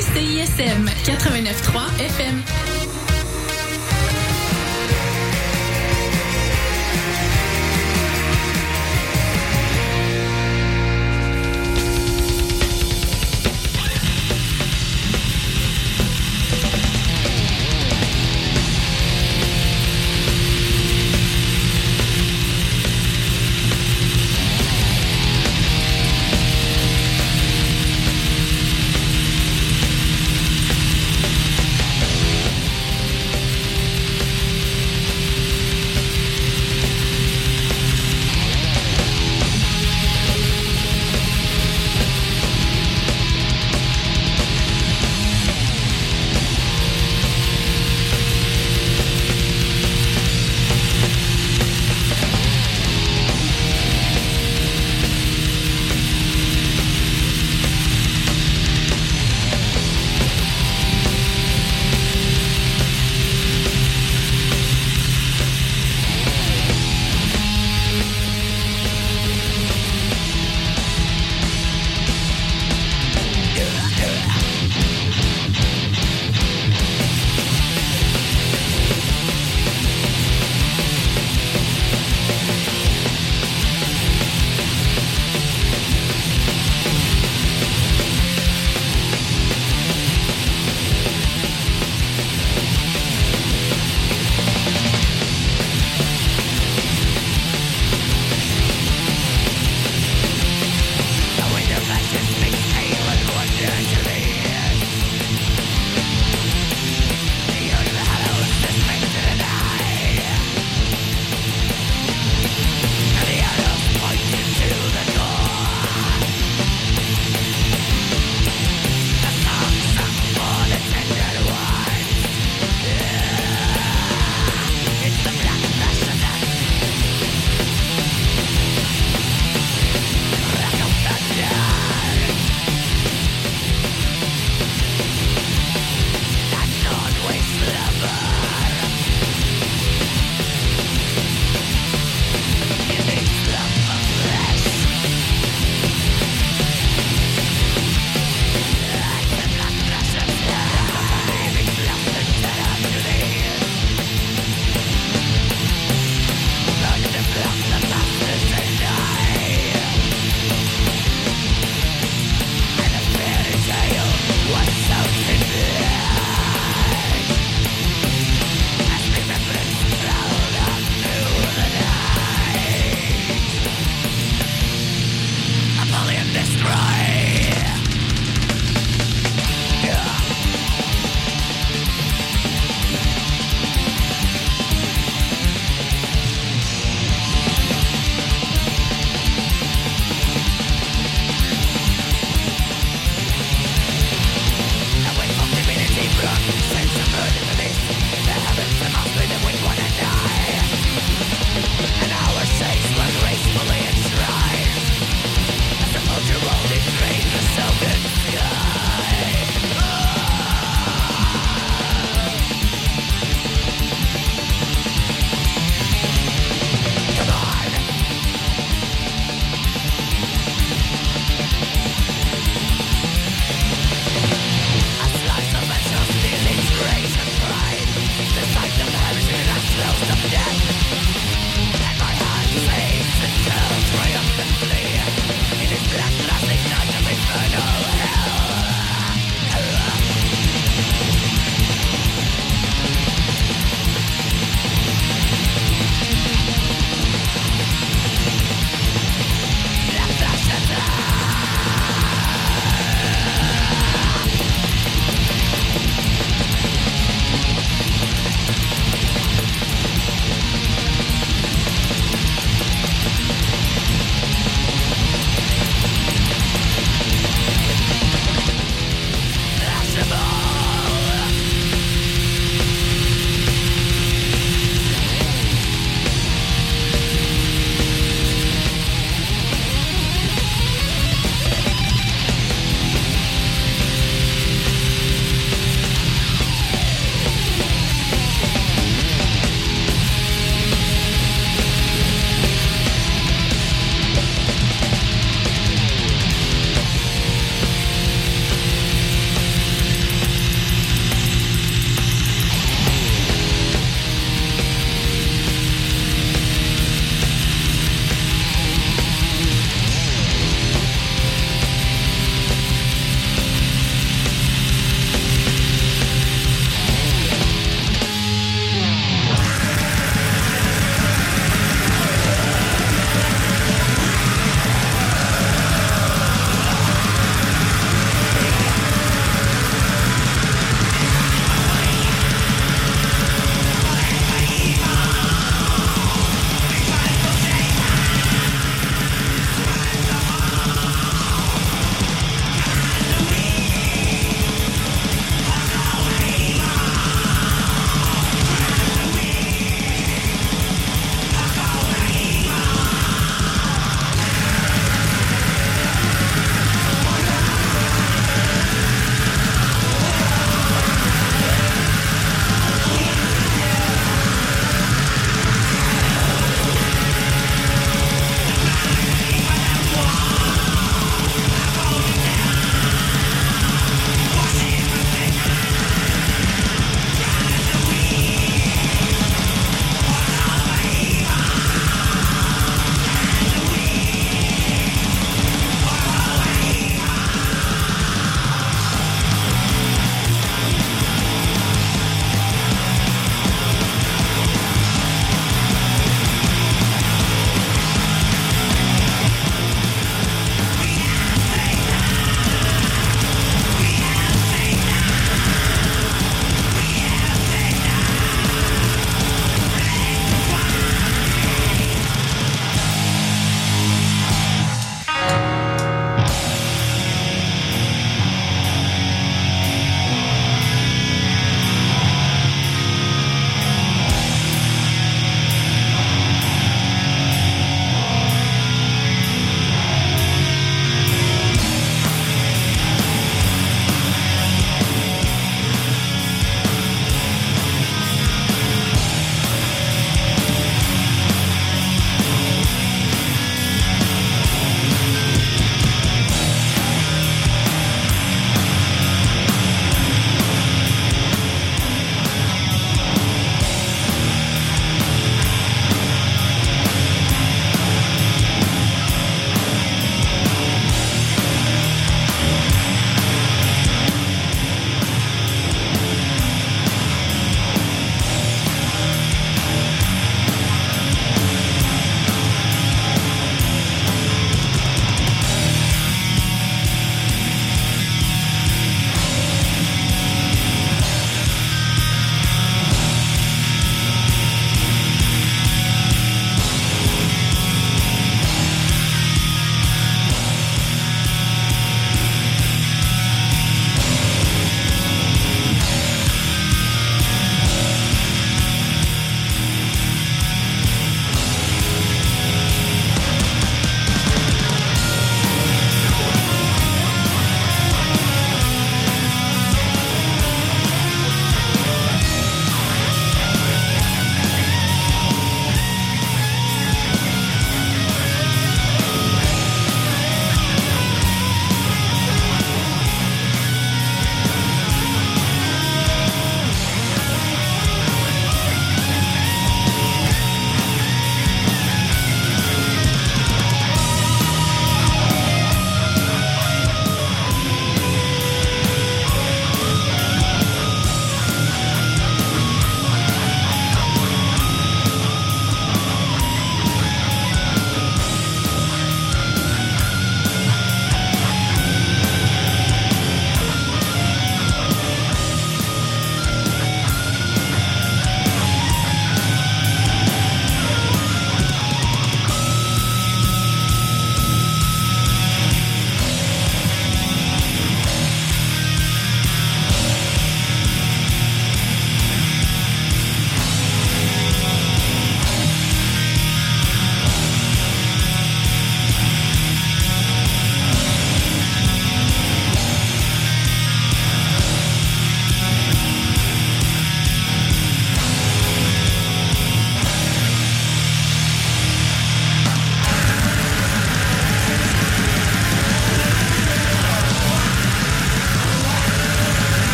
CISM 89.3 FM.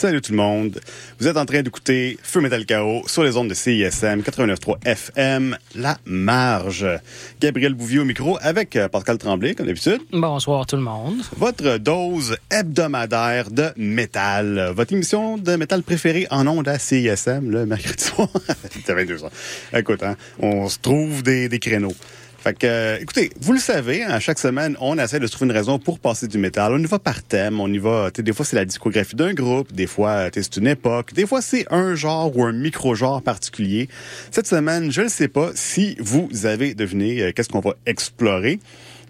Salut tout le monde. Vous êtes en train d'écouter Feu Metal Chaos sur les ondes de CISM 89.3 FM, La Marge. Gabriel Bouvier au micro avec euh, Pascal Tremblay, comme d'habitude. Bonsoir tout le monde. Votre dose hebdomadaire de métal. Votre émission de métal préférée en ondes à CISM, le mercredi soir. C'est 22 ans. Écoute, hein, on se trouve des, des créneaux. Fait que, euh, écoutez, vous le savez, à hein, chaque semaine, on essaie de trouver une raison pour passer du métal. On y va par thème, on y va, des fois c'est la discographie d'un groupe, des fois c'est une époque, des fois c'est un genre ou un micro-genre particulier. Cette semaine, je ne sais pas si vous avez deviné euh, qu'est-ce qu'on va explorer,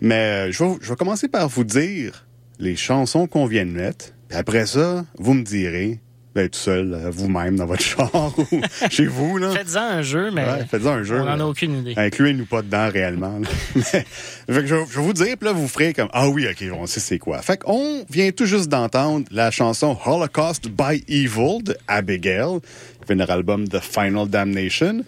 mais euh, je, vais, je vais commencer par vous dire les chansons qu'on vient de mettre. Après ça, vous me direz tout seul, euh, vous-même, dans votre chambre ou chez vous. Là. Faites-en un jeu, mais ouais, faites un jeu, on n'en a aucune idée. Incluez-nous pas dedans réellement. mais, fait que je, je, vais vous dire, puis là, vous ferez comme Ah oui, ok, on sait c'est quoi. Fait qu'on vient tout juste d'entendre la chanson Holocaust by Evil de Abigail, qui leur album The Final Damnation.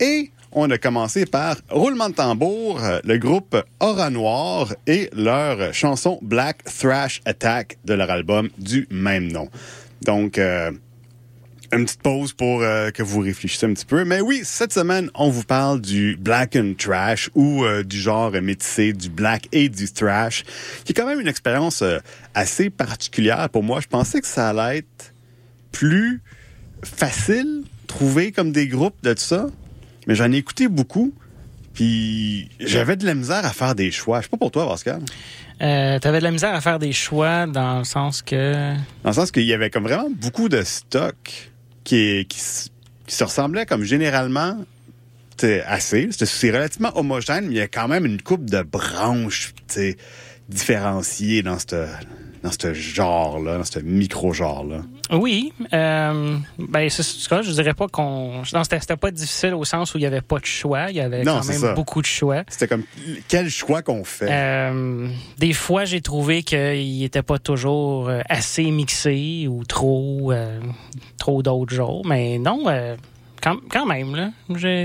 Et on a commencé par Roulement de tambour, le groupe Aura Noir et leur chanson Black Thrash Attack de leur album du même nom. Donc, euh, une petite pause pour euh, que vous réfléchissiez un petit peu. Mais oui, cette semaine, on vous parle du black and trash ou euh, du genre métissé du black et du thrash, qui est quand même une expérience euh, assez particulière pour moi. Je pensais que ça allait être plus facile trouver comme des groupes de tout ça, mais j'en ai écouté beaucoup. Puis j'avais de la misère à faire des choix. Je sais pas pour toi, Pascal. Euh, T'avais de la misère à faire des choix dans le sens que. Dans le sens qu'il y avait comme vraiment beaucoup de stock qui, qui, qui se ressemblaient comme généralement assez. C'est relativement homogène, mais il y a quand même une coupe de branches différenciées dans ce genre-là, dans ce micro-genre-là. Oui. Euh, ben, c'est ça. Je dirais pas qu'on. C'était pas difficile au sens où il n'y avait pas de choix. Il y avait non, quand même ça. beaucoup de choix. C'était comme quel choix qu'on fait? Euh, des fois, j'ai trouvé qu'il n'était pas toujours euh, assez mixé ou trop, euh, trop d'autres genres. Mais non. Euh, quand, quand, même, là,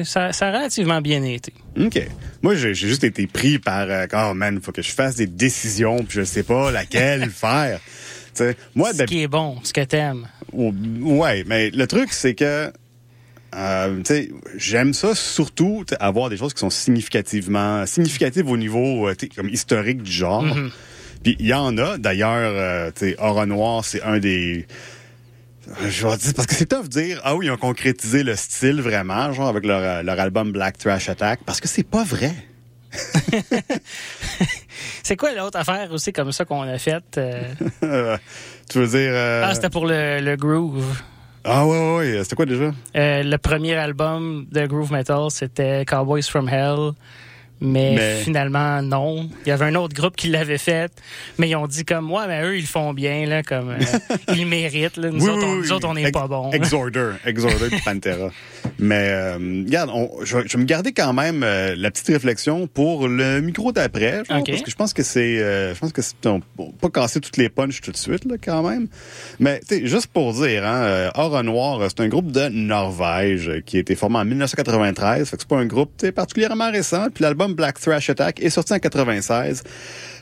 ça, ça, a relativement bien été. OK. Moi, j'ai juste été pris par euh, oh man, il faut que je fasse des décisions, puis je sais pas laquelle faire. T'sais, moi, ce qui est bon, ce que t'aimes. Ouais, mais le truc, c'est que euh, j'aime ça surtout avoir des choses qui sont significativement significatives au niveau euh, comme historique du genre. Mm -hmm. Puis il y en a. D'ailleurs, euh, Aura Noir, c'est un des je vais dire, parce que c'est tough de dire, ah oui, ils ont concrétisé le style vraiment, genre avec leur, leur album Black Trash Attack, parce que c'est pas vrai. c'est quoi l'autre affaire aussi comme ça qu'on a faite? Euh... tu veux dire... Euh... Ah, c'était pour le, le, groove. Ah ouais, ouais, ouais. C'était quoi déjà? Euh, le premier album de groove metal, c'était Cowboys from Hell. Mais, mais, finalement, non. Il y avait un autre groupe qui l'avait fait, mais ils ont dit comme moi, mais eux, ils le font bien, là, comme euh, ils méritent. Là. Nous, oui, autres, on, oui, nous autres, on n'est pas bons. Exorder, Exorder de Pantera. mais euh, regarde, on, je, je vais me garder quand même euh, la petite réflexion pour le micro d'après, okay. parce que je pense que c'est, je pense que c'est pas casser toutes les punches tout de suite, là, quand même. Mais tu sais, juste pour dire, hein, Aura Noir, c'est un groupe de Norvège qui a été formé en 1993, fait que c'est pas un groupe particulièrement récent. Puis l'album Black Thrash Attack est sorti en 96.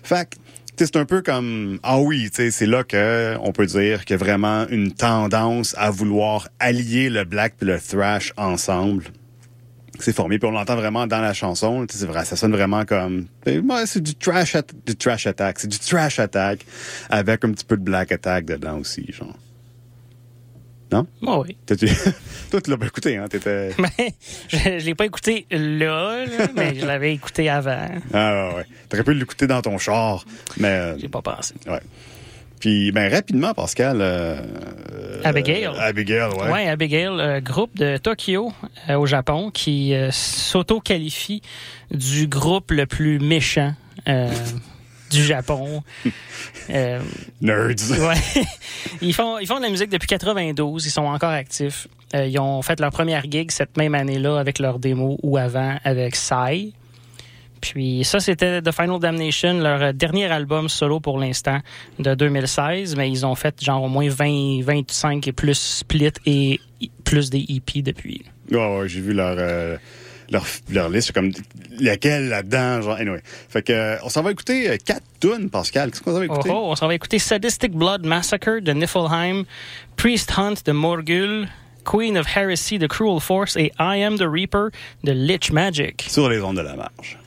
Fait c'est un peu comme ah oui, c'est là que on peut dire qu'il y a vraiment une tendance à vouloir allier le black et le thrash ensemble. C'est formé puis on l'entend vraiment dans la chanson, c'est vrai, ça sonne vraiment comme c'est du trash du trash attack, c'est du trash attack avec un petit peu de black attack dedans aussi, genre. Non? Oh oui. Toi, tu l'as pas écouté, hein? T'étais... Ben, je, je l'ai pas écouté là, là mais je l'avais écouté avant. Ah ouais. T'aurais pu l'écouter dans ton char, mais... Euh, J'ai pas pensé. Ouais. Puis, ben rapidement, Pascal... Euh, Abigail. Euh, Abigail, ouais. Ouais, Abigail, euh, groupe de Tokyo au Japon qui s'auto-qualifie du groupe le plus méchant du Japon. euh, Nerds. Ouais. Ils font, ils font de la musique depuis 92. Ils sont encore actifs. Euh, ils ont fait leur première gig cette même année-là avec leur démo ou avant avec Psy. Puis ça, c'était The Final Damnation, leur dernier album solo pour l'instant de 2016. Mais ils ont fait genre au moins 20, 25 et plus split et plus des EP depuis. Oh, ouais, j'ai vu leur... Euh leur, leur liste, c'est comme laquelle là-dedans, genre, anyway. Fait que, on s'en va écouter euh, quatre tunes, Pascal. Qu'est-ce qu'on va Oh, écouter? oh, on s'en va écouter Sadistic Blood Massacre de Niflheim, Priest Hunt de Morgul, Queen of Heresy de Cruel Force et I Am the Reaper de Lich Magic. Sur les ondes de la marge.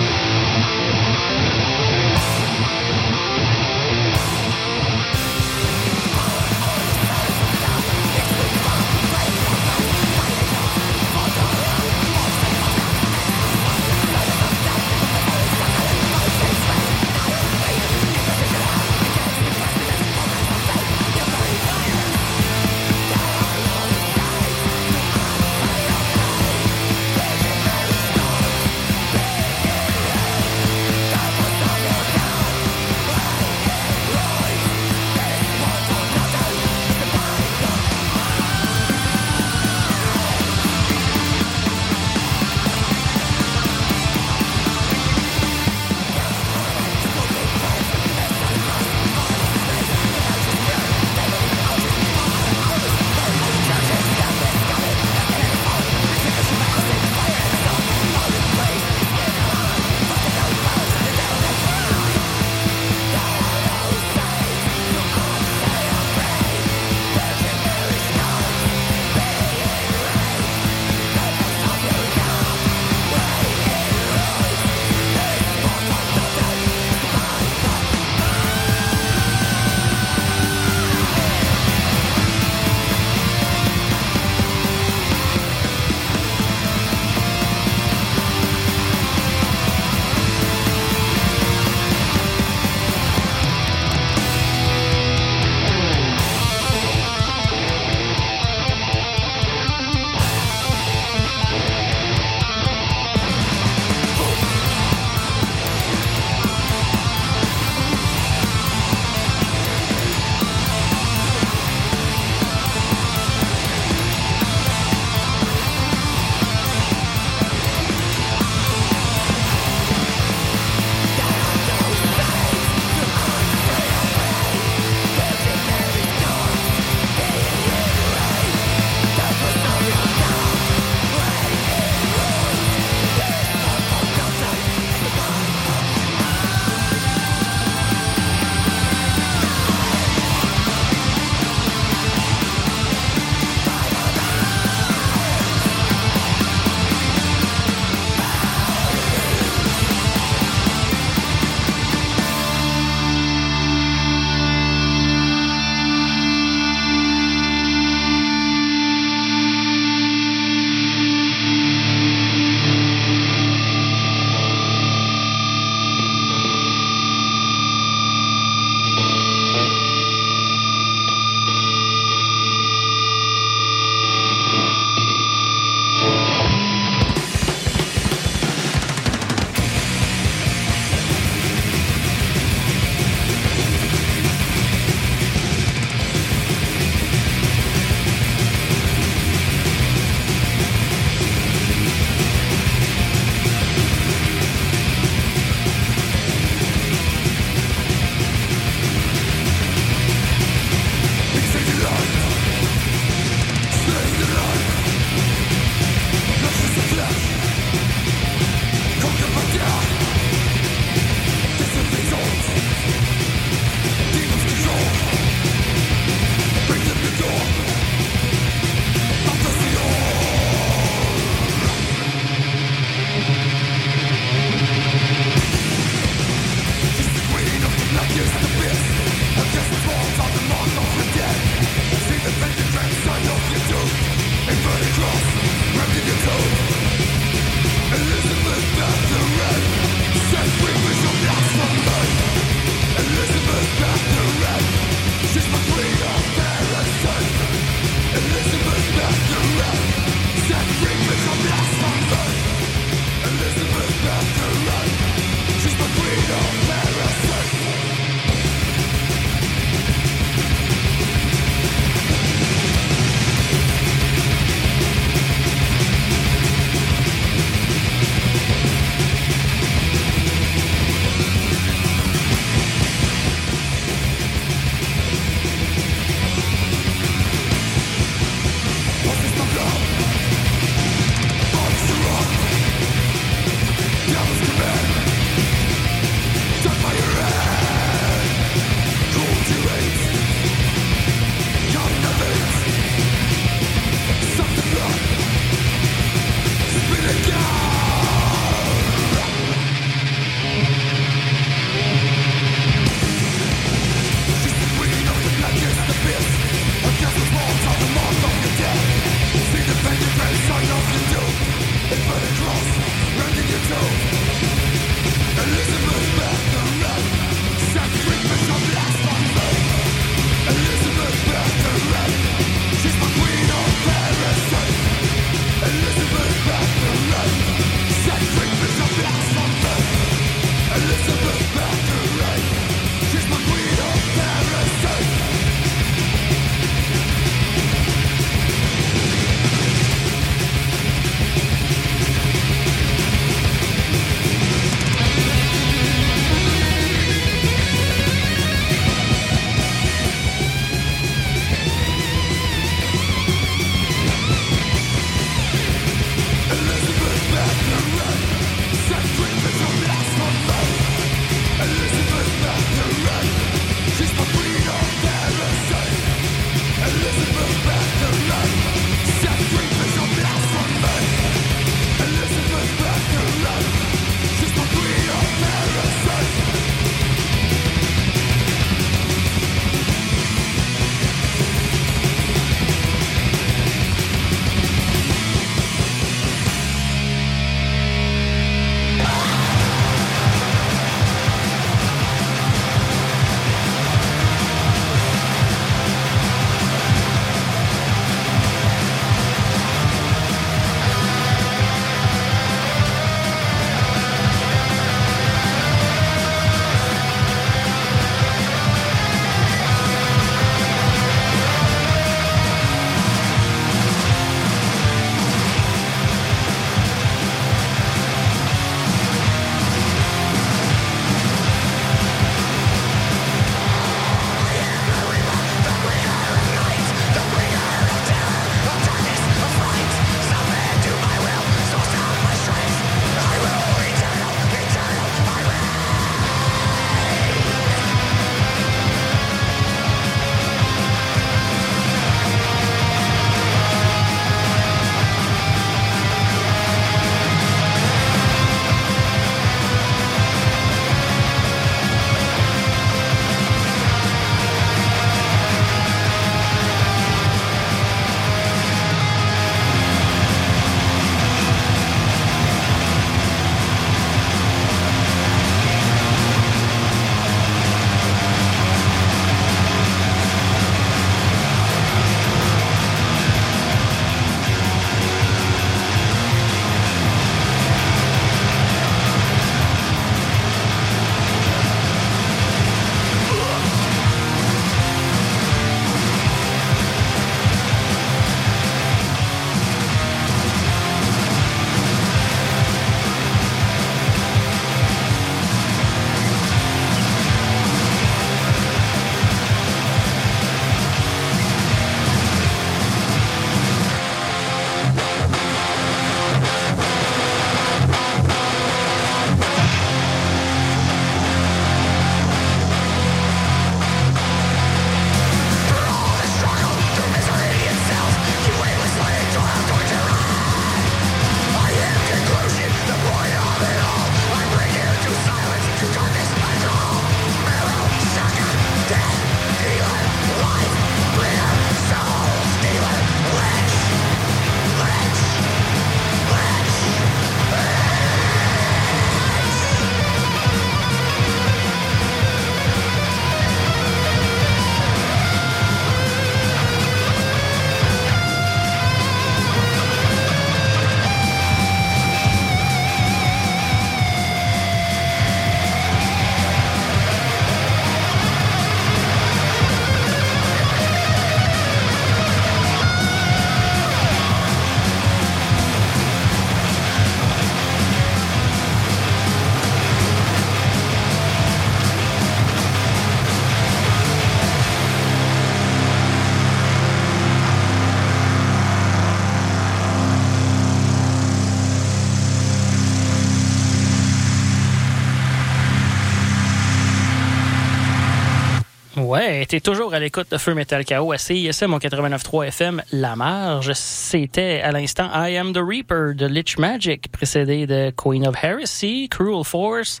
Ouais, t'es toujours à l'écoute de Feu Metal KO à CISM mon 89.3 FM La Marge. C'était à l'instant I Am the Reaper de Lich Magic, précédé de Queen of Heresy, Cruel Force,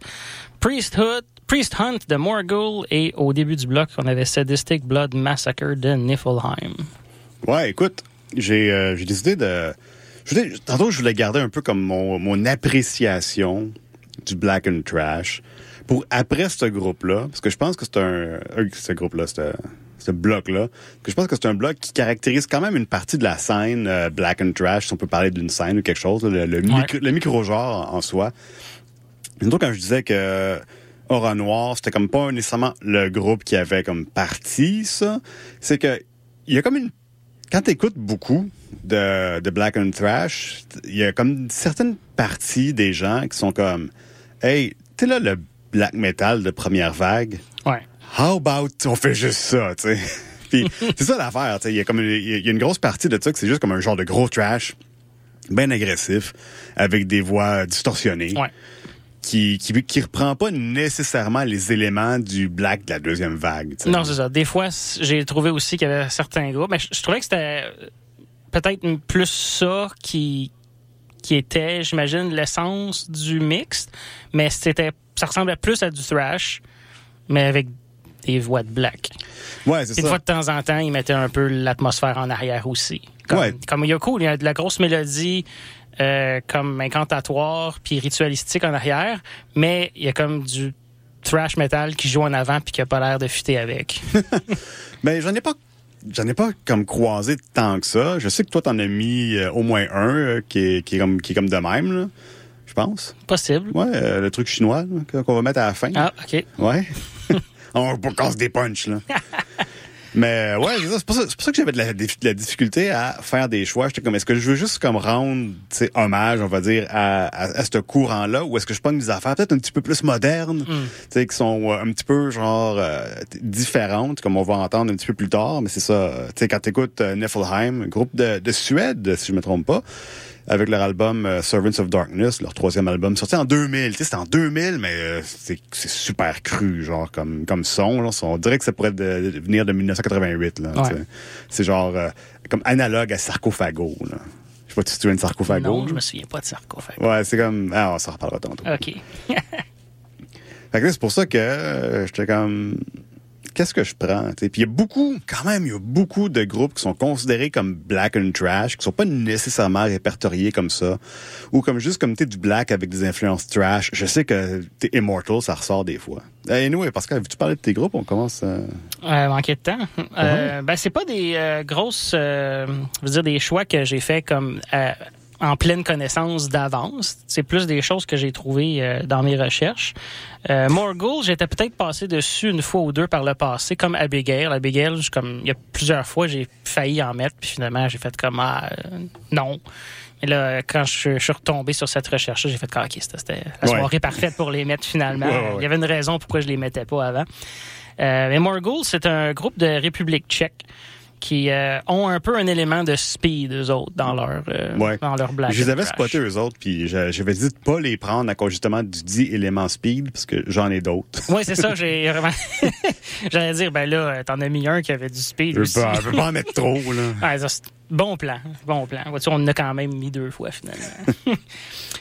Priesthood, Priest Hunt de Morgul et au début du bloc, on avait Sadistic Blood Massacre de Niflheim. Ouais, écoute, j'ai euh, décidé de tantôt, je voulais garder un peu comme mon, mon appréciation du Black and Trash pour après ce groupe-là, parce que je pense que c'est un, un- ce groupe-là, ce, bloc-là, que je pense que c'est un bloc qui caractérise quand même une partie de la scène euh, Black and Trash, si on peut parler d'une scène ou quelque chose, le, le, micro, le micro-genre en, soi. Surtout quand je disais que Aura Noir, c'était comme pas nécessairement le groupe qui avait comme parti ça, c'est que il y a comme une quand t'écoutes beaucoup de, de Black and Thrash, il y a comme une certaine partie des gens qui sont comme Hey, t'es là le black metal de première vague. Ouais. How about on fait juste ça, tu sais? Puis c'est ça l'affaire, tu sais. Il y a comme une, il y a une grosse partie de ça que c'est juste comme un genre de gros trash, bien agressif, avec des voix distorsionnées Ouais. qui, qui, qui reprend pas nécessairement les éléments du black de la deuxième vague. Non, c'est ça. Des fois, j'ai trouvé aussi qu'il y avait certains groupes, mais je, je trouvais que c'était euh, peut-être plus ça qui, qui était, j'imagine, l'essence du mixte, mais c'était, ça ressemblait plus à du thrash, mais avec des voix de black. Ouais, c'est Puis une ça. fois de temps en temps, ils mettaient un peu l'atmosphère en arrière aussi. Comme, Ouais. comme il y a cool, il y a de la grosse mélodie euh, comme incantatoire puis ritualistique en arrière, mais il y a comme du thrash metal qui joue en avant puis qui a pas l'air de fitter avec. Ben, j'en ai pas. J'en ai pas comme croisé tant que ça. Je sais que toi, t'en as mis euh, au moins un euh, qui, est, qui, est comme, qui est comme de même, là. Pense. Possible. Ouais, euh, le truc chinois là, qu'on va mettre à la fin. Ah, OK. Ouais. On va casse des punchs, là. Mais ouais, c'est ça. C'est pour ça, c'est pour ça que j'avais de la, de la difficulté à faire des choix. J'étais comme, est-ce que je veux juste comme rendre, hommage, on va dire, à, à, à ce courant-là, ou est-ce que je pogne des affaires peut-être un petit peu plus modernes, sais, qui sont euh, un petit peu genre euh, différentes, comme on va entendre un petit peu plus tard. Mais c'est ça. Tu sais, quand t'écoutes euh, Niflheim, groupe de, de Suède, si je me trompe pas, avec leur album euh, Servants of Darkness, leur troisième album, sorti en 2000. Tu sais, c'était en 2000, mais euh, c'est super cru, genre, comme, comme son. Là. On dirait que ça pourrait de- de- venir de 1988. Là, Ouais. C'est genre euh, comme analogue à Sarcophago. Là. Je sais pas si tu es une Sarcophago. Non, je me souviens pas de sarcophage. Ouais, c'est comme... Ah, on s'en reparlera tantôt. OK. Fait que c'est pour ça que j'étais comme... Qu'est-ce que je prends? Puis il y a beaucoup, quand même, il y a beaucoup de groupes qui sont considérés comme black and trash, qui sont pas nécessairement répertoriés comme ça, ou comme juste comme tu du black avec des influences trash. Je sais que t'es Immortal, ça ressort des fois. Et anyway, Pascal, veux-tu parler de tes groupes? On commence... euh, Euh, manquait de temps. Euh, ben, c'est pas des euh, grosses, euh, je veux dire, des choix que j'ai fait comme euh, en pleine connaissance d'avance. C'est plus des choses que j'ai trouvées euh, dans mes recherches. Euh, Morgul, j'étais peut-être passé dessus une fois ou deux par le passé, comme Abigail. Abigail, je- comme il y a plusieurs fois, j'ai failli en mettre, puis finalement, j'ai fait comme ah, euh, non. Et là, quand je, je suis retombé sur cette recherche-là, j'ai fait comme, OK, c'était la Ouais. soirée parfaite pour les mettre finalement. Ouais, ouais, ouais. Il y avait une raison pourquoi je les mettais pas avant. Euh, mais Morgul, c'est un groupe de République tchèque qui euh, ont un peu un élément de speed, eux autres, dans leur, euh, Ouais. dans leur black je les avais spotés, eux autres, puis j'a- j'avais dit de pas les prendre à cause justement du dit élément speed, parce que j'en ai d'autres. Oui, c'est ça. J'ai vraiment. J'allais dire, ben là, t'en as mis un qui avait du speed Je aussi. pas, je peux pas en mettre trop, là. Ouais, ça, c'est bon plan, bon plan. On en a quand même mis deux fois finalement.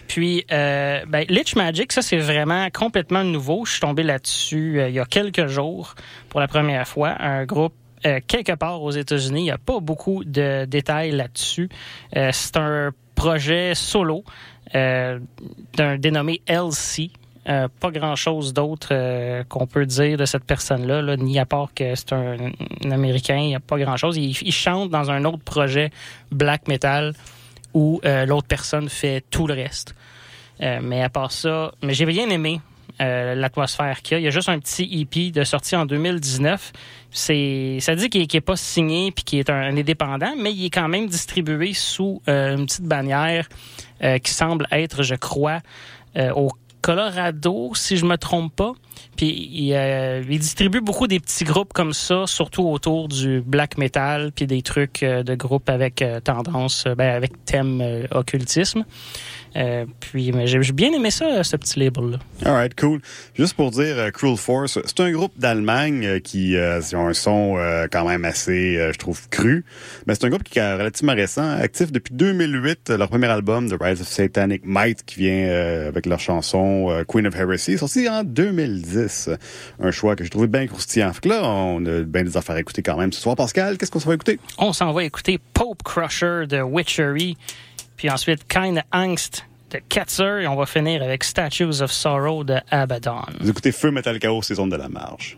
Puis, euh, ben, Lich Magic, ça c'est vraiment complètement nouveau. Je suis tombé là-dessus euh, il y a quelques jours pour la première fois. Un groupe euh, quelque part aux États-Unis. Il n'y a pas beaucoup de détails là-dessus. Euh, c'est un projet solo euh, d'un dénommé LC. Pas grand-chose d'autre qu'on peut dire de cette personne-là, là, ni à part que c'est un, Américain, il n'y a pas grand-chose. Il, chante dans un autre projet black metal où l'autre personne fait tout le reste. Mais à part ça, mais j'ai bien aimé euh, l'atmosphère qu'il y a. Il y a juste un petit EP de sortie en 2019. C'est, ça dit qu'il n'est pas signé puis qu'il est un, indépendant, mais il est quand même distribué sous euh, une petite bannière euh, qui semble être, je crois, au Colorado, si je me trompe pas. Puis il, distribue beaucoup des petits groupes comme ça, surtout autour du black metal, puis des trucs de groupes avec tendance, ben, avec thème occultisme. Euh, puis j'ai bien aimé ça, ce petit label-là. Alright, cool. Juste pour dire, euh, Cruel Force, c'est un groupe d'Allemagne euh, qui euh, ils ont un son euh, quand même assez, je trouve, cru. Mais c'est un groupe qui est relativement récent, actif depuis 2008. euh, Leur premier album, The Rise of Satanic Might, qui vient avec leur chanson Queen of Heresy, sorti en 2010. Un choix que j'ai trouvé bien croustillant. Fait que là, on a bien des affaires à écouter quand même ce soir. Pascal, qu'est-ce qu'on s'en va écouter? On s'en va écouter Pope Crusher de Witchery. Puis ensuite, Kind Angst de Ketzer. Et on va finir avec Statues of Sorrow de Abaddon. Vous écoutez Feu Metal Chaos, saison de la marge.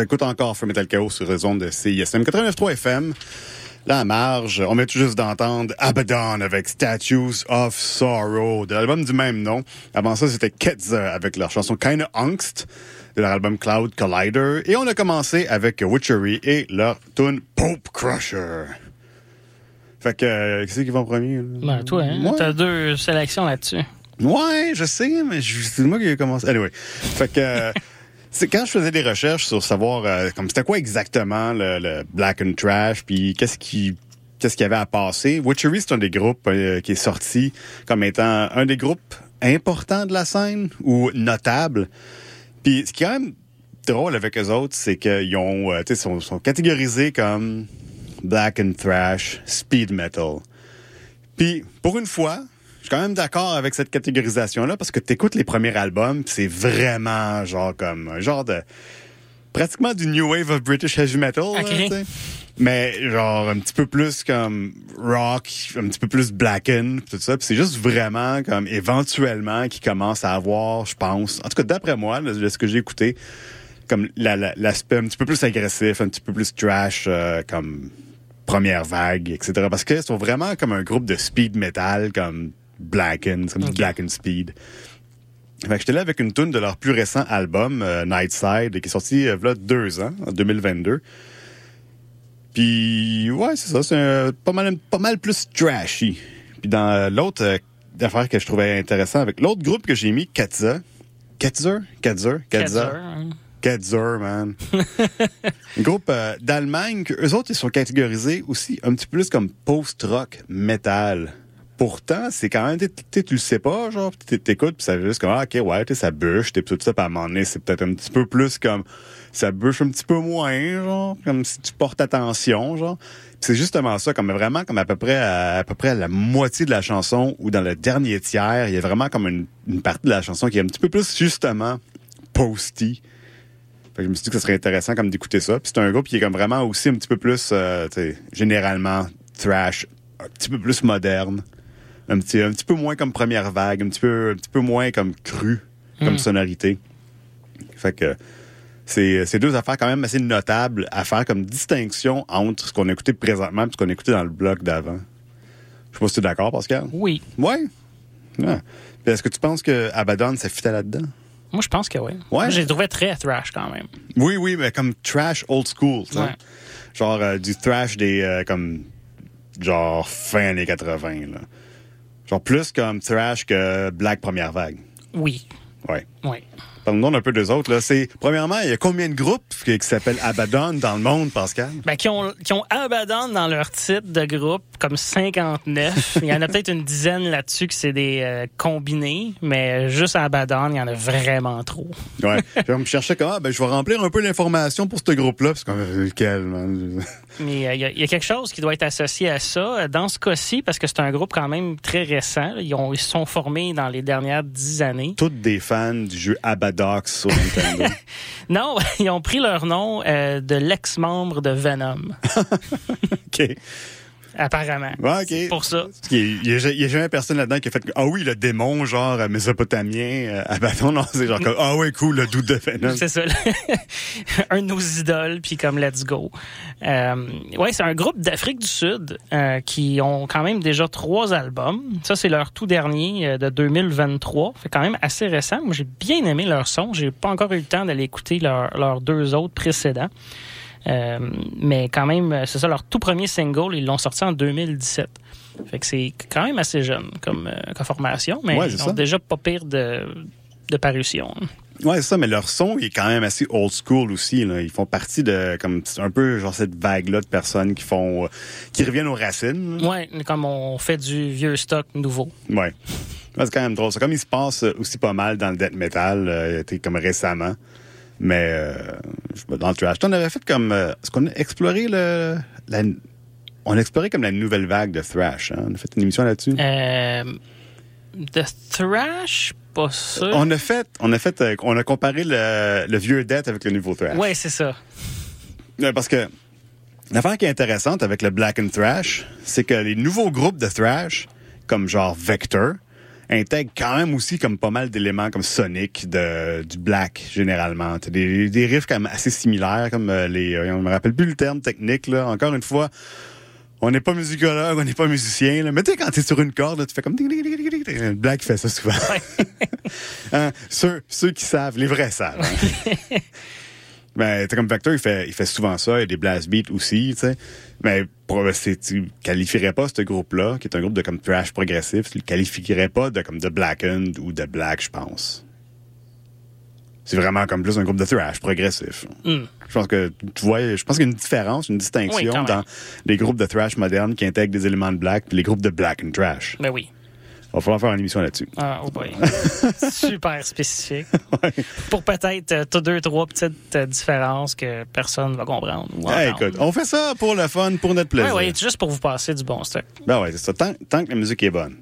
Écoute encore Metal Metal sur raison de CISM 89.3 FM. Là, à marge, on met tout juste d'entendre Abaddon avec Statues of Sorrow, de l'album du même nom. Avant ça, c'était Ketza avec leur chanson Kinda Angst de leur album Cloud Collider. Et on a commencé avec Witchery et leur tune Pope Crusher. Fait que, euh, qui c'est qui va en premier? Ben, toi, hein? T'as deux sélections là-dessus. Ouais, je sais, mais c'est moi qui ai commencé. Anyway. Fait que, euh, C'est quand je faisais des recherches sur savoir euh, comme c'était quoi exactement le, Black and Trash, puis qu'est-ce qui qu'est-ce qu'il y avait à passer. Witchery, c'est un des groupes euh, qui est sorti comme étant un des groupes importants de la scène ou notable. Puis ce qui est quand même drôle avec eux autres, c'est qu'ils ont, euh, sont, sont catégorisés comme black and thrash, speed metal. Puis pour une fois, suis quand même d'accord avec cette catégorisation-là parce que tu écoutes les premiers albums, c'est vraiment genre comme un genre de pratiquement du new wave of British heavy metal, mais genre un petit peu plus comme rock, un petit peu plus blackened, tout ça. c'est juste vraiment comme éventuellement qui commence à avoir, je pense, en tout cas d'après moi, de ce que j'ai écouté, comme l'aspect un petit peu plus agressif, un petit peu plus trash, euh, comme première vague, etc. Parce que sont vraiment comme un groupe de speed metal, comme Blacken, c'est comme Black and Speed. Fait que j'étais là avec une tune de leur plus récent album, euh, Nightside, qui est sorti euh, a deux ans, en 2022. Puis, ouais, c'est ça, c'est pas mal, pas mal plus trashy. Puis dans euh, l'autre affaire que je trouvais intéressant avec l'autre groupe que j'ai mis, Katza? Ketzer? Ketzer, hein. Ketzer, man. un groupe euh, d'Allemagne, eux autres, ils sont catégorisés aussi un petit peu plus comme post-rock metal. Pourtant, c'est quand même, tu tu le sais pas, genre, t'écoutes, puis ça juste comme, ah, ok, ouais, tu ça bûche, t'es tout ça, puis à un moment donné, c'est peut-être un petit peu plus comme, ça bûche un petit peu moins, genre, comme si tu portes attention, genre. C'est justement ça, comme vraiment, comme à peu près, à, peu près la moitié de la chanson, ou dans le dernier tiers, il y a vraiment comme une, partie de la chanson qui est un petit peu plus, justement, posty. Fait que je me suis dit que ce serait intéressant comme d'écouter ça. Puis c'est un groupe qui est comme vraiment aussi un petit peu plus, euh, généralement thrash, un petit peu plus moderne, un petit, un petit peu moins comme première vague, un petit peu, un petit peu moins comme cru comme Mm. sonorité. Fait que c'est c'est deux affaires quand même assez notables à faire comme distinction entre ce qu'on a écouté présentement et ce qu'on a écouté dans le bloc d'avant. Je sais pas si tu es d'accord, Pascal? Oui. Ouais? Ouais. Puis Est-ce que tu penses que Abaddon, ça fitait là-dedans? Moi, je pense que oui. Ouais. J'ai trouvé très thrash quand même. Oui, oui, mais comme trash old school, tu sais. Ouais. Genre euh, du thrash des euh, comme genre fin années 80 là. Genre plus comme thrash que Black première vague. Oui. Ouais. Oui. Parlons un peu des autres là, c'est premièrement, il y a combien de groupes qui, qui s'appellent Abaddon dans le monde, Pascal? Ben, qui ont, qui ont Abaddon dans leur titre de groupe, comme 59. il y en a peut-être une dizaine là-dessus que c'est des euh, combinés, mais juste Abaddon, il y en a vraiment trop. Ouais. je me cherchais comme ah, ben je vais remplir un peu l'information pour ce groupe là, parce que lequel man? Mais euh, il y, a- il y a quelque chose qui doit être associé à ça. euh, Dans ce cas-ci, parce que c'est un groupe quand même très récent, ils, ont, ils se sont formés dans les dernières dix années. Toutes des fans du jeu Abadox sur Nintendo. Non, ils ont pris leur nom euh, de l'ex-membre de Venom, OK. Apparemment. Ouais, pour ça. Il n'y a, il y a jamais personne là-dedans qui a fait Ah oui, le démon, genre euh, mésopotamien, euh, Abaddon, non, c'est genre comme Ah ouais, cool, le doute de Venom. C'est ça. un de nos idoles, puis comme let's go. Euh, ouais, c'est un groupe d'Afrique du Sud euh, qui ont quand même déjà trois albums. Ça, c'est leur tout dernier euh, de 2023. C'est quand même assez récent. Moi, j'ai bien aimé leur son. J'ai pas encore eu le temps d'aller écouter leur- leurs deux autres précédents. Euh, mais quand même, euh, c'est ça, leur tout premier single, ils l'ont sorti en 2017. Fait que c'est quand même assez jeune comme, euh, comme formation, mais Ouais, ils ont ça. déjà pas pire de, de parution. Ouais, c'est ça, mais leur son il est quand même assez old school aussi. Là. Ils font partie de comme un peu genre cette vague-là de personnes qui font euh, qui reviennent aux racines. là. Ouais, comme on fait du vieux stock nouveau. Ouais. Ouais, c'est quand même drôle. C'est comme il se passe aussi pas mal dans le death metal, euh, comme récemment. Mais euh, dans le trash. On avait fait comme. euh, Est-ce qu'on a exploré le. La, on a exploré comme la nouvelle vague de thrash. Hein? On a fait une émission là-dessus. Euh, The Thrash, pas sûr. On a fait, on a fait, euh, on a comparé le, le vieux death avec le nouveau thrash. Ouais, c'est ça. Parce que l'affaire qui est intéressante avec le black and thrash, c'est que les nouveaux groupes de thrash, comme genre Vector, intègrent quand même aussi comme pas mal d'éléments comme Sonic de, du black généralement. T'as des, des riffs quand même assez similaires, comme euh, les, euh, on me rappelle plus le terme technique là. Encore une fois. On n'est pas musicologue, on n'est pas musicien, là. mais tu sais, quand t'es sur une corde, là, tu fais comme... Le black fait ça souvent. Hein? Ceux, ceux qui savent, les vrais savent. hein. Ben, t'es comme Vector, il fait, il fait souvent ça, il y a des blast beats aussi, tu sais. Mais tu qualifierais pas ce groupe-là, qui est un groupe de comme thrash progressif, tu le qualifierais pas de comme de blackened ou de black, je pense. C'est vraiment comme plus un groupe de thrash progressif. Hmm. Je pense que tu vois, je pense qu'il y a une différence, une distinction dans les groupes de thrash modernes qui intègrent des éléments de black, puis les groupes de black and trash. Ben oui. Il va falloir faire une émission là-dessus. Ah, oh boy. Super spécifique. Pour peut-être euh, deux, trois petites euh, différences que personne va comprendre. ou Hey, entendre. écoute, on fait ça pour le fun, pour notre plaisir. Ouais, ouais, juste pour vous passer du bon stock. Ben ouais, c'est ça. Tant, tant que la musique est bonne.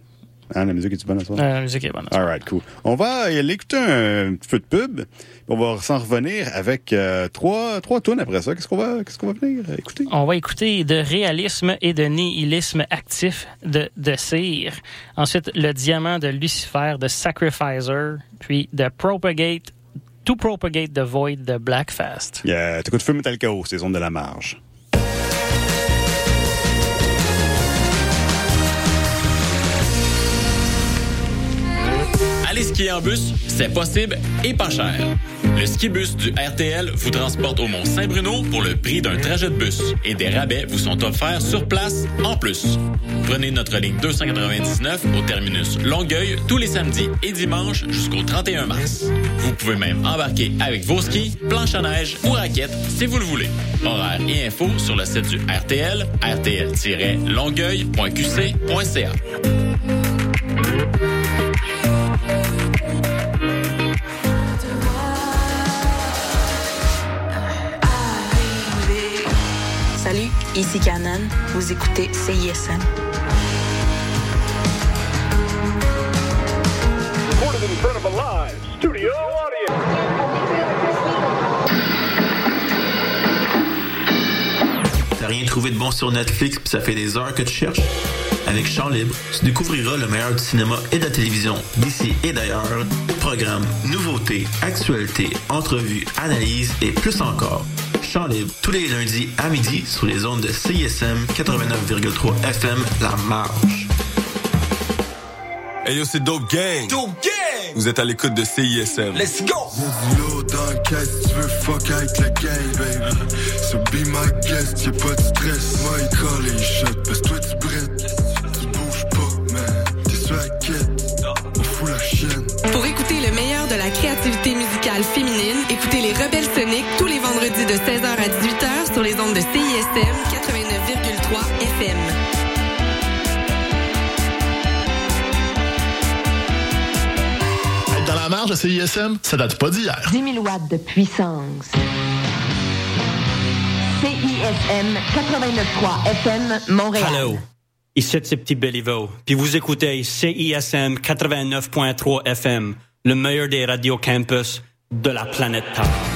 Hein, la musique est bonne à? Euh, la musique est bonne. All right, cool. On va aller écouter un petit peu de pub. On va s'en revenir avec euh, trois, trois tunes après ça. Qu'est-ce qu'on va, qu'est-ce qu'on va venir euh, écouter? On va écouter de réalisme et de nihilisme actif de, de Cyr. Ensuite, le diamant de Lucifer de Sacrificer. Puis de Propagate, To Propagate the Void de Blackfast. Yeah, T'écoutes Feu Metal Chaos, c'est Zones de la Marge. Aller skier en bus, c'est possible et pas cher. Le skibus du RTL vous transporte au Mont Saint-Bruno pour le prix d'un trajet de bus et des rabais vous sont offerts sur place en plus. Prenez notre ligne 299 au terminus Longueuil tous les samedis et dimanches jusqu'au 31 mars. Vous pouvez même embarquer avec vos skis, planche à neige ou raquettes si vous le voulez. Horaires et infos sur le site du RTL, rtl-longueuil.qc.ca. ici Canon. Vous écoutez CISM. T'as rien trouvé de bon sur Netflix pis ça fait des heures que tu cherches? Avec Chant Libre, tu découvriras le meilleur du cinéma et de la télévision d'ici et d'ailleurs. Programmes, nouveautés, actualités, entrevues, analyses et plus encore. Libre, tous les lundis à midi sur les ondes de CISM 89,3 FM La Marge. Hey yo, c'est Dope Gang. Dope Gang! Vous êtes à l'écoute de CISM. Let's go! Yo, dans le caisse, tu veux fuck avec la gang, baby. So be my guest, y'a pas de stress. Moi, il colle et il shot, parce que toi, tu brettes. Tu bouges pas, man. T'es sur la quête. On fout la chienne. Pour écouter le meilleur de la créativité musicale féminine, écoutez les Rebelles Soniques 16h à 18h sur les ondes de CISM 89,3 FM. Dans la marge de CISM, ça date pas d'hier. 10 000 watts de puissance. CISM 89.3 FM Montréal. Hello. Ici c'est Petit Béliveau. Puis vous écoutez CISM 89.3 FM, le meilleur des radios campus de la planète Terre.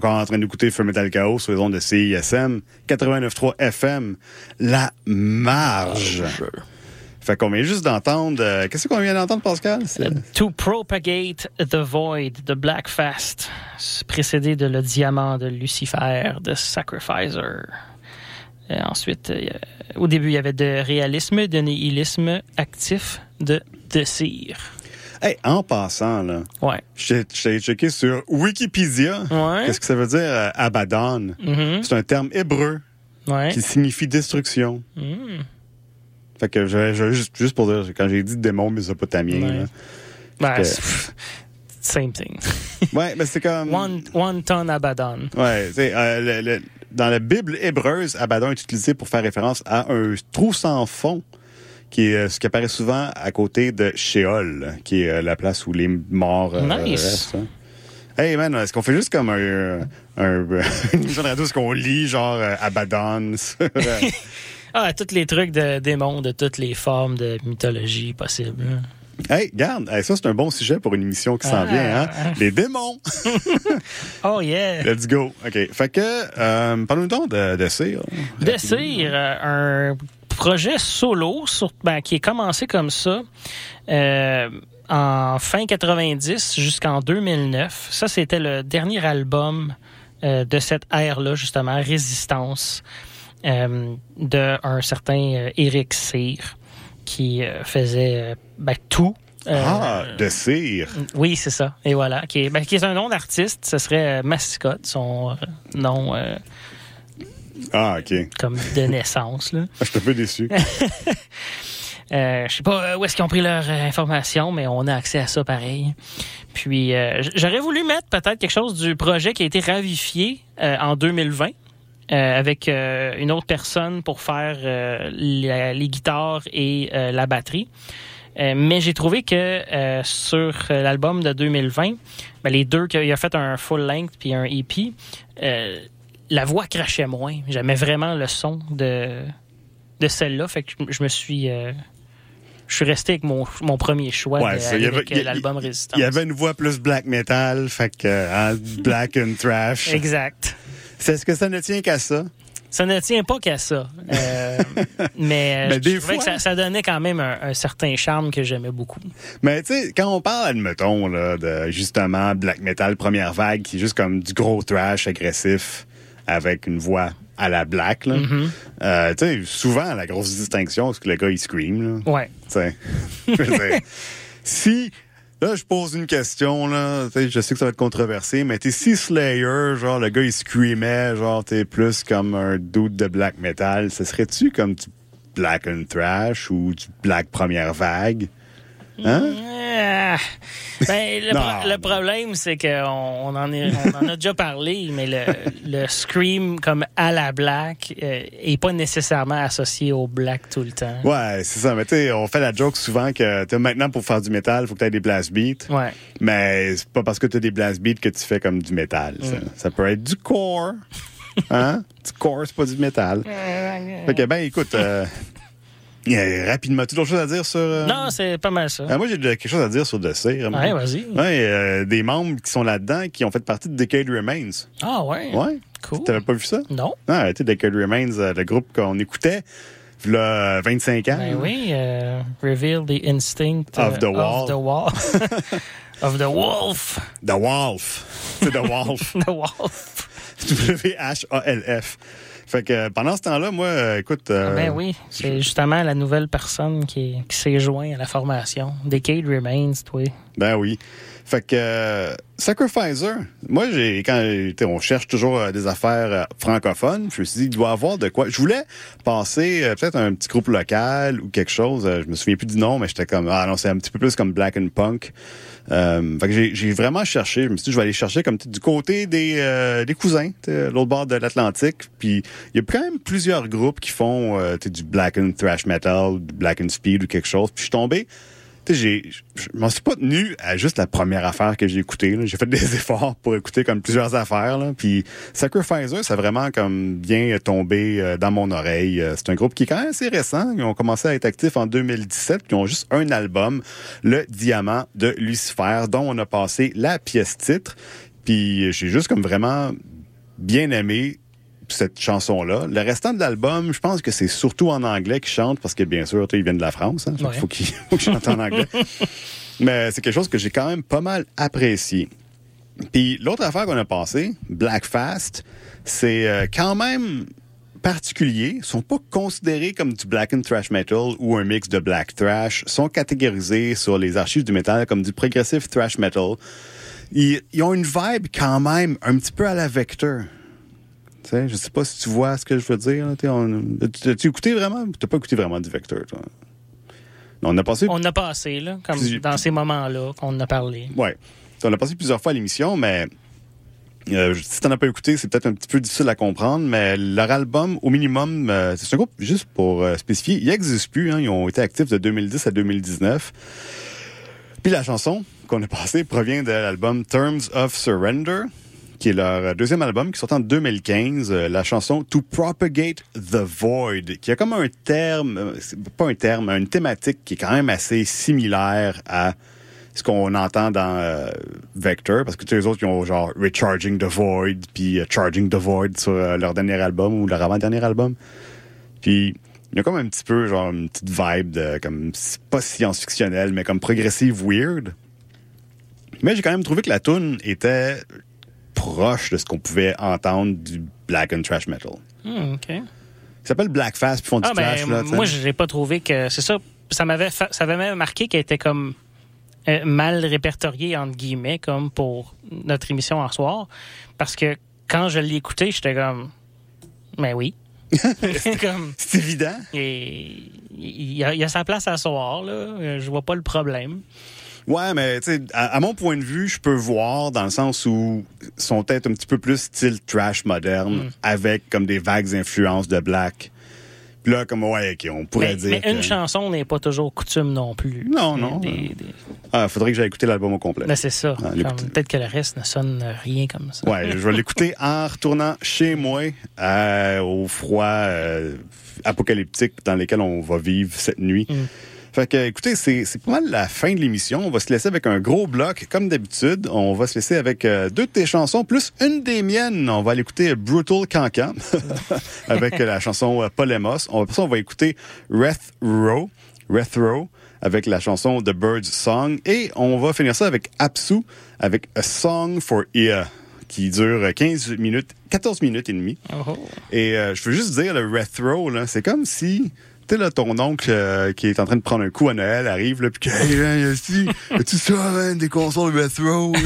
Encore en train d'écouter Feu Metal Chaos sur les ondes de CISM 89.3 FM. La marge. Fait qu'on vient juste d'entendre... euh, Qu'est-ce qu'on vient d'entendre, Pascal? To Propagate the Void de Black Fast, précédé de Le Diamant de Lucifer de Sacrificer. Ensuite, euh, au début, il y avait de réalisme, de nihilisme actif de De Cire. Hey, en passant, là, Ouais. j'ai checké sur Wikipédia. Ouais. Qu'est-ce que ça veut dire, euh, Abaddon? Mhm. C'est un terme hébreu Ouais. qui signifie destruction. Mm. Fait que je, je- juste, juste pour dire, quand j'ai dit démon mésopotamien, Ouais. là, Ben, que- c'est- pff, same thing. ouais, mais c'est comme... One, one ton Abaddon. Ouais, sais, euh, dans la Bible hébreuse, Abaddon est utilisé pour faire référence à un trou sans fond, qui est euh, ce qui apparaît souvent à côté de Sheol, qui est euh, la place où les morts euh, Nice. restent. hein. Hey man, est-ce qu'on fait juste comme un, un, une émission de radio, est-ce qu'on lit genre Abaddon? Ah, tous les trucs de démons de toutes les formes de mythologie possibles. Hey, garde, hey, ça c'est un bon sujet pour une émission qui s'en Ah. vient, hein? Les démons! Oh yeah! Let's go. OK. Fait que, euh, parlons-nous donc de, de Cire. Dessir, euh, un projet solo sur, ben, qui est commencé comme ça euh, en fin 90 jusqu'en 2009. Ça, c'était le dernier album euh, de cette ère-là, justement, Résistance, euh, de un certain Eric Cyr, qui euh, faisait euh, ben, tout. Euh, Ah, de Cire. oui, c'est ça. Et voilà. Qui est, ben, qui est un nom d'artiste. Ce serait Mascotte, son nom Ah, OK. comme de naissance. Là. Je suis un peu déçu. Euh, je sais pas où est-ce qu'ils ont pris leur euh, information, mais on a accès à ça pareil. Puis euh, j'aurais voulu mettre peut-être quelque chose du projet qui a été ravifié en 2020 euh, avec euh, une autre personne pour faire euh, la- les guitares et la batterie. Mais j'ai trouvé que sur l'album de 2020, ben, les deux, qu'il a fait un full length puis un EP, la voix crachait moins. J'aimais vraiment le son de, de celle-là. Fait que je- me suis. je suis resté avec mon, mon premier choix Ouais, de- avec l'album Résistance. Il y avait une voix plus black metal, fait que hein, black and trash. Exact. C'est ce que ça ne tient qu'à ça. Ça ne tient pas qu'à ça. Euh, mais Mais je trouvais fois- que ça, ça donnait quand même un, un certain charme que j'aimais beaucoup. Mais tu sais, quand on parle, admettons, là, de justement black metal première vague, qui est juste comme du gros trash agressif avec une voix à la black, là, Mhm. euh, tu sais, souvent la grosse distinction, c'est que le gars il scream. Là. Ouais. Tu sais, si là je pose une question là, je sais que ça va être controversé, mais t'es si Slayer, genre le gars il screamait, genre t'es plus comme un dude de black metal, ce serait-tu comme du black and trash ou du black première vague? Hein? Ah. Ben, le, Non, pro- le problème, c'est qu'on on en, est- on en a déjà parlé, mais le, le scream comme à la black euh, est pas nécessairement associé au black tout le temps. Ouais, c'est ça. Mais tu sais, on fait la joke souvent que maintenant pour faire du métal, faut que tu aies des blast beats. Ouais. Mais c'est pas parce que tu as des blast beats que tu fais comme du métal. Ça, Mm. Ça peut être du core. Hein? du core, c'est pas du métal. Fait que ben écoute, euh, a rapidement, tu as d'autres choses à dire sur. euh, Non, c'est pas mal ça. Ah, moi, j'ai quelque chose à dire sur The Cire. Ouais, vas-y. Ouais, euh, des membres qui sont là-dedans qui ont fait partie de Decade Remains. Ah ouais. Ouais. Cool. T'avais pas vu ça? Non. Ah, tu Decade Remains, euh, le groupe qu'on écoutait, là, euh, 25 ans. Ben oui, euh, Reveal the Instinct euh, Of the wall. Of the, wall. of the Wolf. The Wolf. C'est The Wolf. the Wolf. W-H-A-L-F. Fait que euh, pendant ce temps-là, moi, euh, écoute. euh, Ben oui, c'est justement la nouvelle personne qui, qui s'est joint à la formation. Decade Remains, toi. Ben oui. Fait que euh, Sacrificer, moi j'ai quand on cherche toujours euh, des affaires francophones, je me suis dit il doit y avoir de quoi. Je voulais passer euh, peut-être un petit groupe local ou quelque chose, je me souviens plus du nom mais j'étais comme ah non, c'est un petit peu plus comme Black and Punk. Euh, fait que j'ai, vraiment cherché, je me suis dit je vais aller chercher comme du côté des euh, des cousins, l'autre bord de l'Atlantique, puis il y a quand même plusieurs groupes qui font euh, du black and thrash metal, du black and speed ou quelque chose, puis je suis tombé je m'en suis pas tenu à juste la première affaire que j'ai écoutée. J'ai fait des efforts pour écouter comme plusieurs affaires. Là. Puis Sacrificer, ça a vraiment comme bien tombé euh, dans mon oreille. Euh, C'est un groupe qui est quand même assez récent. Ils ont commencé à être actifs en 2017. Puis ils ont juste un album, Le Diamant de Lucifer, dont on a passé la pièce titre. Puis j'ai juste comme vraiment bien aimé cette chanson-là. Le restant de l'album, je pense que c'est surtout en anglais qu'ils chantent parce que bien sûr, ils viennent de la France. Hein, Ouais. qu'il faut qu'ils faut qu'ils chantent en anglais. Mais c'est quelque chose que j'ai quand même pas mal apprécié. Puis l'autre affaire qu'on a passée, Black Fast, c'est euh, quand même particulier. Ils sont pas considérés comme du black and thrash metal ou un mix de black thrash. Ils sont catégorisés sur les archives du métal comme du progressive thrash metal. Ils, ils ont une vibe quand même un petit peu à la Vector. Sais, je sais pas si tu vois ce que je veux dire. là. T'sais, on- tu- As-tu écouté vraiment? T'as pas écouté vraiment du Vector, toi? On a passé On a passé, là, comme dans ces moments-là qu'on a parlé. Ouais. On a passé plusieurs fois à l'émission, mais euh, si t'en as pas écouté, c'est peut-être un petit peu difficile à comprendre, mais leur album, au minimum, euh, c'est un groupe, juste pour euh, spécifier, ils n'existent plus. Hein, ils ont été actifs de 2010 à 2019. Puis la chanson qu'on a passée provient de l'album Terms of Surrender, qui est leur euh, deuxième album, qui sort en 2015, euh, la chanson To Propagate the Void, qui a comme un terme, euh, pas un terme, une thématique qui est quand même assez similaire à ce qu'on entend dans Vector, parce que tous les autres, ils ont genre Recharging the Void, puis Charging the Void sur leur dernier album ou leur avant-dernier album. Puis il y a comme un petit peu genre une petite vibe de comme pas science-fictionnel, mais comme progressive weird. Mais j'ai quand même trouvé que la tune était proche de ce qu'on pouvait entendre du black and trash metal. Hmm, OK. Ils s'appellent Black Fast puis font du Ah, ben, trash là. moi, je n'ai pas trouvé que. C'est ça. Ça m'avait fa- ça avait même marqué qu'elle était comme euh, mal répertoriée, entre guillemets, comme pour notre émission en soir. Parce que quand je l'ai écouté, j'étais comme. Mais oui. comme, c'est évident. Et il y, a, il y a sa place à soir, là. Je vois pas le problème. Ouais, mais tu sais, à, à mon point de vue, je peux voir dans le sens où ils sont peut-être un petit peu plus style trash moderne, Mm. avec comme des vagues influences de black. Puis là, comme ouais, ok, on pourrait Mais, dire. mais une chanson n'est pas toujours coutume non plus. Non, non. Des- des- Ah, faudrait que j'aille écouter l'album au complet. Ben, c'est ça. Ah. Peut-être que le reste ne sonne rien comme ça. Ouais, je vais l'écouter en retournant chez moi euh, au froid euh, apocalyptique dans lequel on va vivre cette nuit. Mm. Fait que, écoutez, c'est c'est pas mal la fin de l'émission. On va se laisser avec un gros bloc, comme d'habitude. On va se laisser avec euh, deux de tes chansons, plus une des miennes. On va aller écouter Brutal Cancan avec la chanson euh, Polemos. On, après ça, on va écouter Rethro, Rethro avec la chanson The Bird's Song. Et on va finir ça avec Apsu avec A Song for Ear qui dure 15 minutes, 14 minutes et demie. Oh. Et euh, je veux juste dire, le retro, là, c'est comme si, sais, là, ton oncle euh, qui est en train de prendre un coup à Noël arrive, là, puis que, hey, man, si, tu ça, des consoles retro?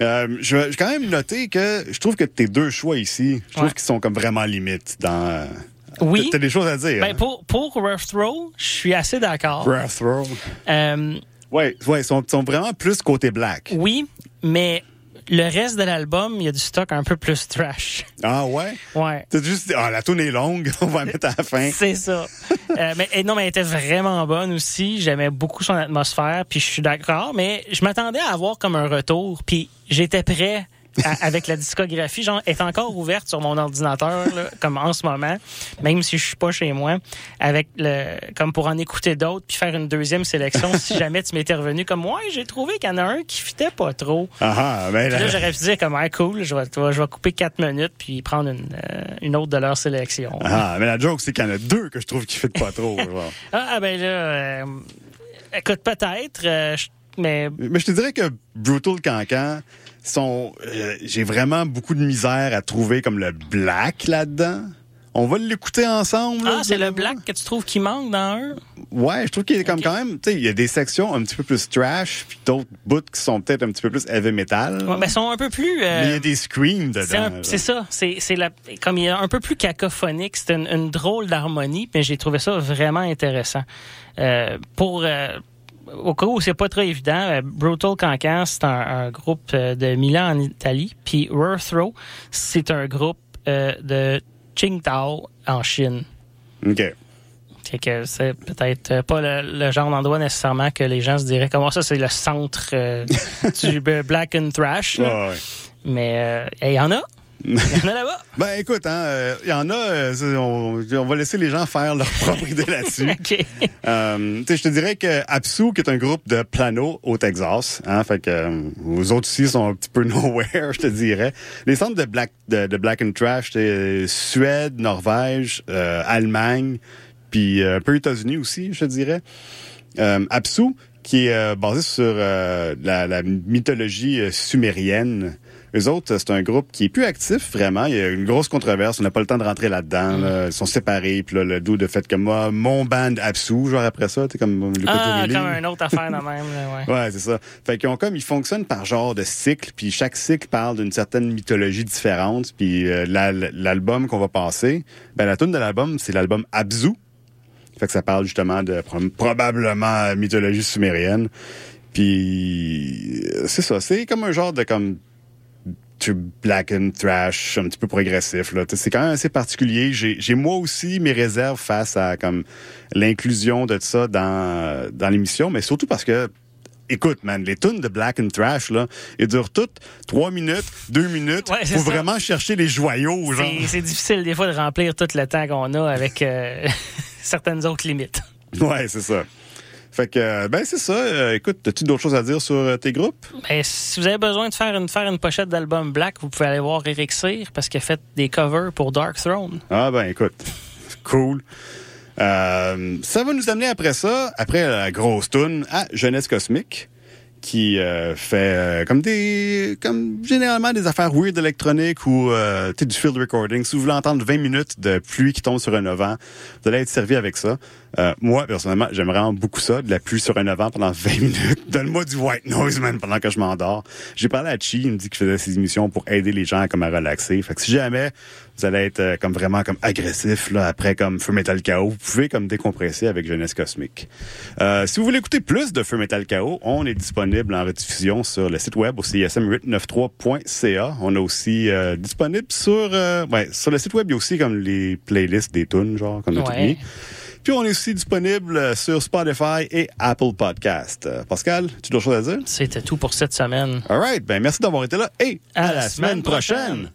Euh, je vais je vais quand même noter que je trouve que tes deux choix ici, je trouve Ouais. qu'ils sont comme vraiment limites dans. euh, Oui. T'as des choses à dire. Ben, hein? pour, pour Rough Throw, je suis assez d'accord. Retro. Euh, Ouais, ouais, ils sont, sont vraiment plus côté black. oui, mais le reste de l'album, il y a du stock un peu plus trash. Ah ouais? Ouais. T'as juste dit, ah, la tune est longue, on va la mettre à la fin. C'est ça. Euh, mais et non, mais elle était vraiment bonne aussi. J'aimais beaucoup son atmosphère, puis je suis d'accord. Mais je m'attendais à avoir comme un retour, puis j'étais prêt avec la discographie. Genre, est encore ouverte sur mon ordinateur, là, comme en ce moment, même si je suis pas chez moi, avec le, comme pour en écouter d'autres, puis faire une deuxième sélection. si jamais tu m'étais revenu comme, ouais, j'ai trouvé qu'il y en a un qui fitait pas trop. Ah ah, ben là, là, j'aurais pu dire comme, ah, cool, je vais, je vais couper quatre minutes puis prendre une, euh, une autre de leur sélection. ah, mais la joke, c'est qu'il y en a deux que je trouve qui fit pas trop. genre. Ah, ben là, euh, écoute, peut-être, euh, mais Mais je te dirais que Brutal Cancan sont. euh, J'ai vraiment beaucoup de misère à trouver comme le black là-dedans. On va l'écouter ensemble. là, ah, c'est le black que tu trouves qui manque dans un? Ouais, je trouve qu'il est comme quand même. Tu sais, il y a des sections un petit peu plus trash, puis d'autres bouts qui sont peut-être un petit peu plus heavy metal. Ouais, ils sont un peu plus. euh, Mais il y a des screams dedans. c'est ça, c'est c'est la comme il est un peu plus cacophonique, c'est une, une drôle d'harmonie, mais j'ai trouvé ça vraiment intéressant. Euh, pour euh, au cas où c'est pas très évident, euh, Brutal Cancan c'est un, un groupe euh, de Milan en Italie, puis Row c'est un groupe euh, de Qingdao en Chine. OK. Fait que c'est peut-être euh, pas le, le genre d'endroit nécessairement que les gens se diraient comment ça c'est le centre euh, du black and trash. là. Ouais. Mais euh, il y en a. Il y en a là-bas? Ben écoute, hein, euh, il y en a, euh, on, on va laisser les gens faire leur propre idée là-dessus. OK. Euh, tu sais, je te dirais que Absu, qui est un groupe de plano au Texas, hein, fait que euh, vous autres ici sont un petit peu nowhere, je te dirais. Les centres de Black de, de Black and Trash, c'est Suède, Norvège, euh, Allemagne, puis euh, un peu États-Unis aussi, je te dirais. Euh, Absu, qui est euh, basé sur euh, la, la mythologie euh, sumérienne. Les autres, c'est un groupe qui est plus actif, vraiment. Il y a une grosse controverse. On n'a pas le temps de rentrer là-dedans. là. Ils sont séparés. Puis là, le dos de fait comme moi, mon band Absu, genre après ça, tu comme le Ah, comme une autre affaire de même. ouais. Ouais, c'est ça. Fait qu'ils ont comme ils fonctionnent par genre de cycle, puis chaque cycle parle d'une certaine mythologie différente. Puis euh, la- l'album qu'on va passer, ben la tune de l'album, c'est l'album Abzu. Fait que ça parle justement de pro- probablement mythologie sumérienne. Puis euh, c'est ça, c'est comme un genre de comme tu black and thrash, un petit peu progressif. Là. C'est quand même assez particulier. J'ai j'ai moi aussi mes réserves face à comme l'inclusion de ça dans, dans l'émission, mais surtout parce que Écoute, man, les tunes de Black and Trash, là, ils durent toutes trois minutes, deux minutes. Ouais, c'est faut ça. vraiment chercher les joyaux, genre. C'est- C'est difficile des fois de remplir tout le temps qu'on a avec euh, certaines autres limites. Ouais, c'est ça. Fait que, euh, ben, c'est ça. Euh, écoute, as-tu d'autres choses à dire sur euh, tes groupes? Ben, si vous avez besoin de faire une, faire une pochette d'album Black, vous pouvez aller voir Eric Cyr parce qu'il a fait des covers pour Dark Throne. Ah ben écoute, cool. Euh, ça va nous amener après ça, après la grosse tune, à Jeunesse Cosmique, qui euh, fait euh, comme des, comme généralement des affaires weird électroniques ou euh, du field recording. Si vous voulez entendre 20 minutes de pluie qui tombe sur un auvent, vous allez être servi avec ça. Euh, moi, personnellement, j'aime vraiment beaucoup ça, de la pluie sur un auvent pendant 20 minutes. Donne-moi du white noise, man, pendant que je m'endors. J'ai parlé à Chi, il me dit qu'il faisait ses émissions pour aider les gens comme à relaxer. Fait que si jamais vous allez être euh, comme vraiment comme agressif là après comme Feu Metal Chaos, vous pouvez comme décompresser avec Jeunesse Cosmique. Euh, si vous voulez écouter plus de Feu Metal Chaos, on est disponible en rediffusion sur le site web au csm893.ca. On a aussi euh, disponible sur euh, ouais, sur le site web, il y a aussi comme les playlists des tunes genre qu'on a tout Ouais. Puis on est aussi disponible euh, sur Spotify et Apple Podcast. Euh, Pascal, tu as d'autres choses à dire? C'était tout pour cette semaine. All right, ben merci d'avoir été là et à, la, semaine prochaine.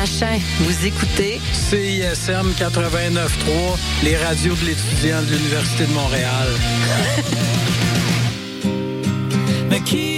Machin. Vous écoutez? CISM 89.3, les radios de l'étudiant de l'Université de Montréal. Mais qui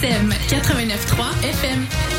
CISM 89.3 FM.